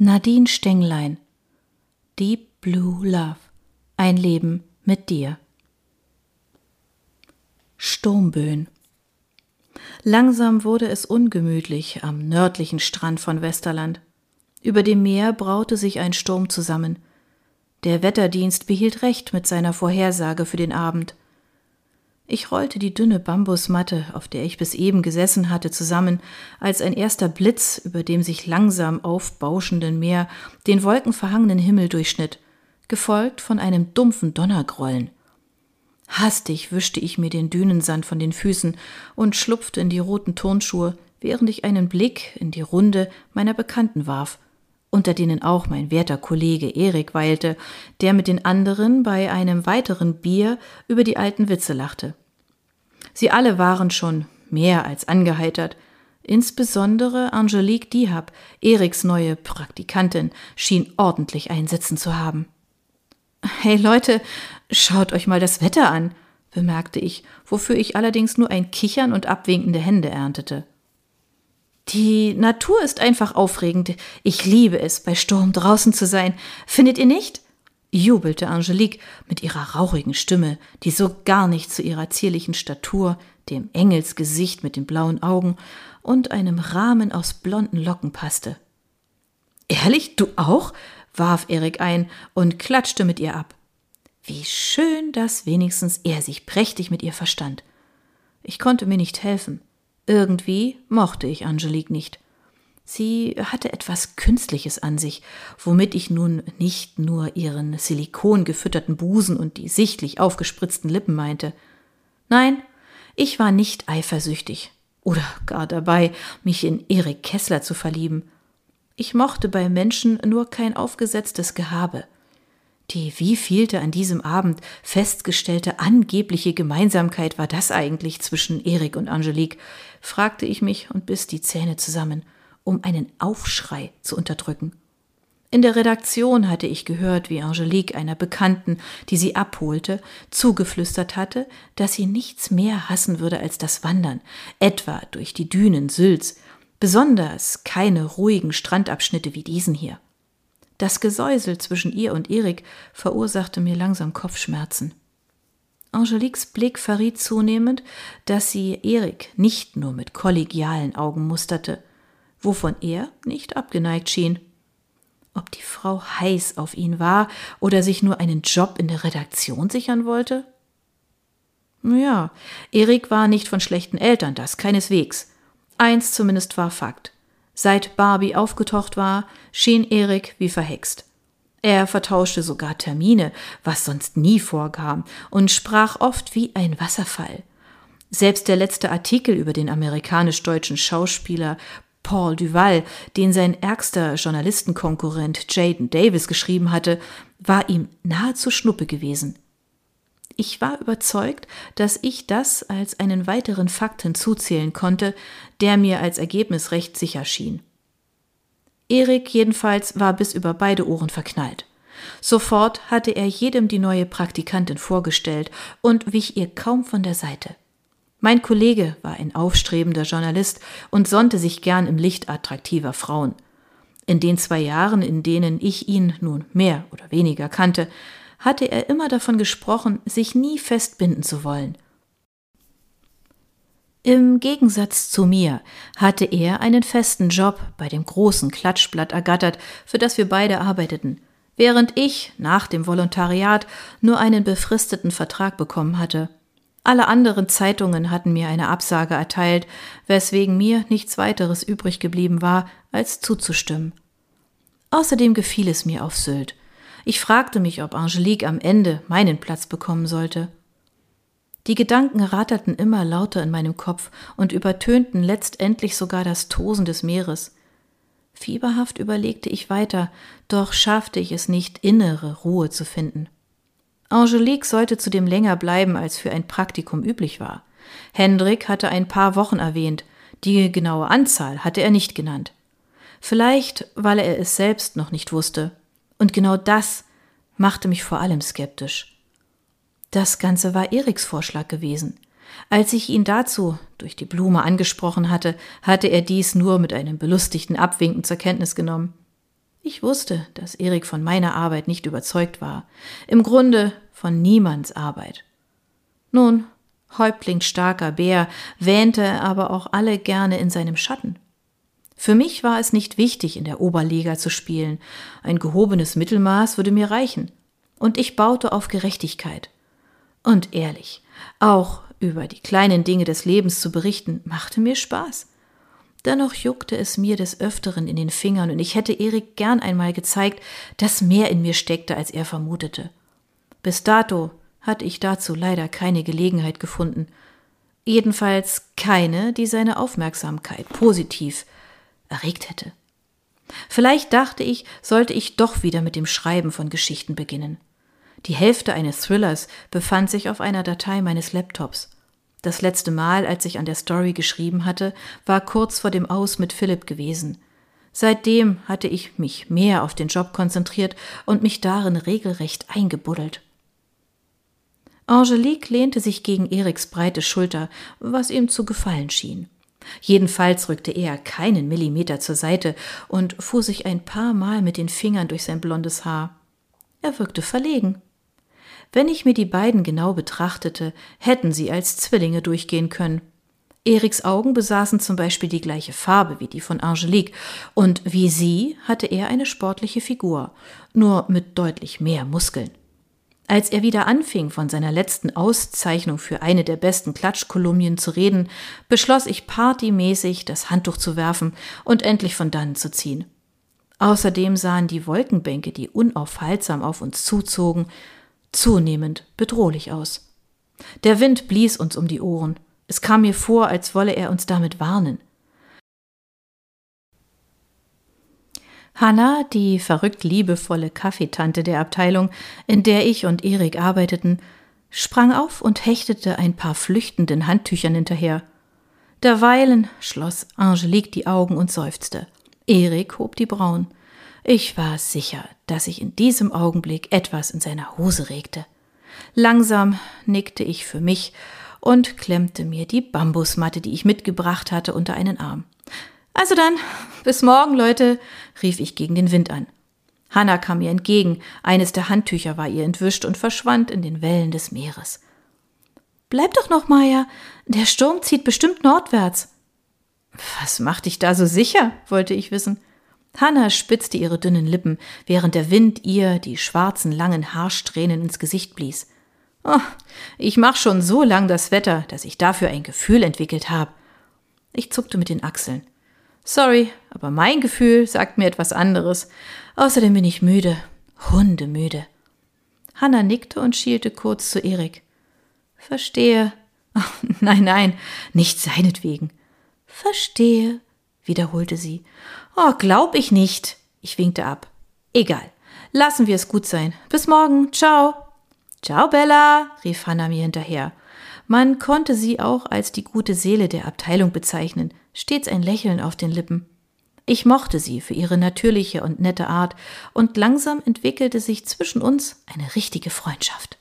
Nadine Stenglein Deep Blue Love Ein Leben mit dir Sturmböen Langsam wurde es ungemütlich am nördlichen Strand von Westerland. Über dem Meer braute sich ein Sturm zusammen. Der Wetterdienst behielt recht mit seiner Vorhersage für den Abend. Ich rollte die dünne Bambusmatte, auf der ich bis eben gesessen hatte, zusammen, als ein erster Blitz über dem sich langsam aufbauschenden Meer den wolkenverhangenen Himmel durchschnitt, gefolgt von einem dumpfen Donnergrollen. Hastig wischte ich mir den Dünensand von den Füßen und schlupfte in die roten Turnschuhe, während ich einen Blick in die Runde meiner Bekannten warf, unter denen auch mein werter Kollege Erik weilte, der mit den anderen bei einem weiteren Bier über die alten Witze lachte. Sie alle waren schon mehr als angeheitert. Insbesondere Angelique Diehab, Eriks neue Praktikantin, schien ordentlich einsitzen zu haben. Hey Leute, schaut euch mal das Wetter an, bemerkte ich, wofür ich allerdings nur ein Kichern und abwinkende Hände erntete. Die Natur ist einfach aufregend. Ich liebe es, bei Sturm draußen zu sein. Findet ihr nicht? jubelte Angelique mit ihrer rauchigen Stimme, die so gar nicht zu ihrer zierlichen Statur, dem Engelsgesicht mit den blauen Augen und einem Rahmen aus blonden Locken passte. Ehrlich, du auch? warf Erik ein und klatschte mit ihr ab. Wie schön, dass wenigstens er sich prächtig mit ihr verstand. Ich konnte mir nicht helfen. Irgendwie mochte ich Angelique nicht. Sie hatte etwas Künstliches an sich, womit ich nun nicht nur ihren silikongefütterten Busen und die sichtlich aufgespritzten Lippen meinte. Nein, ich war nicht eifersüchtig oder gar dabei, mich in Erik Kessler zu verlieben. Ich mochte bei Menschen nur kein aufgesetztes Gehabe. Die wievielte an diesem Abend festgestellte angebliche Gemeinsamkeit war das eigentlich zwischen Erik und Angelique, fragte ich mich und biss die Zähne zusammen um einen Aufschrei zu unterdrücken. In der Redaktion hatte ich gehört, wie Angelique einer Bekannten, die sie abholte, zugeflüstert hatte, dass sie nichts mehr hassen würde als das Wandern, etwa durch die Dünen Sülz, besonders keine ruhigen Strandabschnitte wie diesen hier. Das Gesäusel zwischen ihr und Erik verursachte mir langsam Kopfschmerzen. Angeliques Blick verriet zunehmend, dass sie Erik nicht nur mit kollegialen Augen musterte, wovon er nicht abgeneigt schien. Ob die Frau heiß auf ihn war oder sich nur einen Job in der Redaktion sichern wollte? Ja, Erik war nicht von schlechten Eltern, das keineswegs. Eins zumindest war Fakt. Seit Barbie aufgetaucht war, schien Erik wie verhext. Er vertauschte sogar Termine, was sonst nie vorkam, und sprach oft wie ein Wasserfall. Selbst der letzte Artikel über den amerikanisch-deutschen Schauspieler Paul Duval, den sein ärgster Journalistenkonkurrent Jaden Davis geschrieben hatte, war ihm nahezu Schnuppe gewesen. Ich war überzeugt, dass ich das als einen weiteren Fakt hinzuzählen konnte, der mir als Ergebnis recht sicher schien. Erik jedenfalls war bis über beide Ohren verknallt. Sofort hatte er jedem die neue Praktikantin vorgestellt und wich ihr kaum von der Seite. Mein Kollege war ein aufstrebender Journalist und sonnte sich gern im Licht attraktiver Frauen. In den zwei Jahren, in denen ich ihn nun mehr oder weniger kannte, hatte er immer davon gesprochen, sich nie festbinden zu wollen. Im Gegensatz zu mir hatte er einen festen Job bei dem großen Klatschblatt ergattert, für das wir beide arbeiteten, während ich nach dem Volontariat nur einen befristeten Vertrag bekommen hatte. Alle anderen Zeitungen hatten mir eine Absage erteilt, weswegen mir nichts weiteres übrig geblieben war, als zuzustimmen. Außerdem gefiel es mir auf Sylt. Ich fragte mich, ob Angelique am Ende meinen Platz bekommen sollte. Die Gedanken ratterten immer lauter in meinem Kopf und übertönten letztendlich sogar das Tosen des Meeres. Fieberhaft überlegte ich weiter, doch schaffte ich es nicht, innere Ruhe zu finden. Angelique sollte zudem länger bleiben, als für ein Praktikum üblich war. Hendrik hatte ein paar Wochen erwähnt, die genaue Anzahl hatte er nicht genannt. Vielleicht, weil er es selbst noch nicht wusste. Und genau das machte mich vor allem skeptisch. Das Ganze war Eriks Vorschlag gewesen. Als ich ihn dazu durch die Blume angesprochen hatte, hatte er dies nur mit einem belustigten Abwinken zur Kenntnis genommen. Ich wusste, dass Erik von meiner Arbeit nicht überzeugt war. Im Grunde von niemands Arbeit. Nun, Häuptling starker Bär, wähnte aber auch alle gerne in seinem Schatten. Für mich war es nicht wichtig, in der Oberliga zu spielen. Ein gehobenes Mittelmaß würde mir reichen. Und ich baute auf Gerechtigkeit. Und ehrlich, auch über die kleinen Dinge des Lebens zu berichten, machte mir Spaß. Dennoch juckte es mir des Öfteren in den Fingern und ich hätte Erik gern einmal gezeigt, dass mehr in mir steckte, als er vermutete. Bis dato hatte ich dazu leider keine Gelegenheit gefunden. Jedenfalls keine, die seine Aufmerksamkeit positiv erregt hätte. Vielleicht dachte ich, sollte ich doch wieder mit dem Schreiben von Geschichten beginnen. Die Hälfte eines Thrillers befand sich auf einer Datei meines Laptops. Das letzte Mal, als ich an der Story geschrieben hatte, war kurz vor dem Aus mit Philipp gewesen. Seitdem hatte ich mich mehr auf den Job konzentriert und mich darin regelrecht eingebuddelt. Angelique lehnte sich gegen Eriks breite Schulter, was ihm zu gefallen schien. Jedenfalls rückte er keinen Millimeter zur Seite und fuhr sich ein paar Mal mit den Fingern durch sein blondes Haar. Er wirkte verlegen. Wenn ich mir die beiden genau betrachtete, hätten sie als Zwillinge durchgehen können. Eriks Augen besaßen zum Beispiel die gleiche Farbe wie die von Angelique, und wie sie hatte er eine sportliche Figur, nur mit deutlich mehr Muskeln. Als er wieder anfing, von seiner letzten Auszeichnung für eine der besten Klatschkolumnien zu reden, beschloss ich partymäßig das Handtuch zu werfen und endlich von dannen zu ziehen. Außerdem sahen die Wolkenbänke, die unaufhaltsam auf uns zuzogen, zunehmend bedrohlich aus. Der Wind blies uns um die Ohren. Es kam mir vor, als wolle er uns damit warnen. Hanna, die verrückt liebevolle Kaffeetante der Abteilung, in der ich und Erik arbeiteten, sprang auf und hechtete ein paar flüchtenden Handtüchern hinterher. Derweilen schloss Angelique die Augen und seufzte. Erik hob die Brauen. Ich war sicher, dass sich in diesem Augenblick etwas in seiner Hose regte. Langsam nickte ich für mich und klemmte mir die Bambusmatte, die ich mitgebracht hatte, unter einen Arm. Also dann, bis morgen, Leute, rief ich gegen den Wind an. Hanna kam mir entgegen, eines der Handtücher war ihr entwischt und verschwand in den Wellen des Meeres. Bleib doch noch, Maya, der Sturm zieht bestimmt nordwärts. Was macht dich da so sicher? wollte ich wissen. Hanna spitzte ihre dünnen Lippen, während der Wind ihr die schwarzen langen Haarsträhnen ins Gesicht blies. Oh, ich mach schon so lang das Wetter, dass ich dafür ein Gefühl entwickelt habe. Ich zuckte mit den Achseln. Sorry, aber mein Gefühl sagt mir etwas anderes. Außerdem bin ich müde, hundemüde. Hanna nickte und schielte kurz zu Erik. Verstehe. Oh, nein, nein, nicht seinetwegen. Verstehe, wiederholte sie. Oh, glaub ich nicht. Ich winkte ab. Egal. Lassen wir es gut sein. Bis morgen. Ciao. Ciao, Bella, rief Hannah mir hinterher. Man konnte sie auch als die gute Seele der Abteilung bezeichnen, stets ein Lächeln auf den Lippen. Ich mochte sie für ihre natürliche und nette Art, und langsam entwickelte sich zwischen uns eine richtige Freundschaft.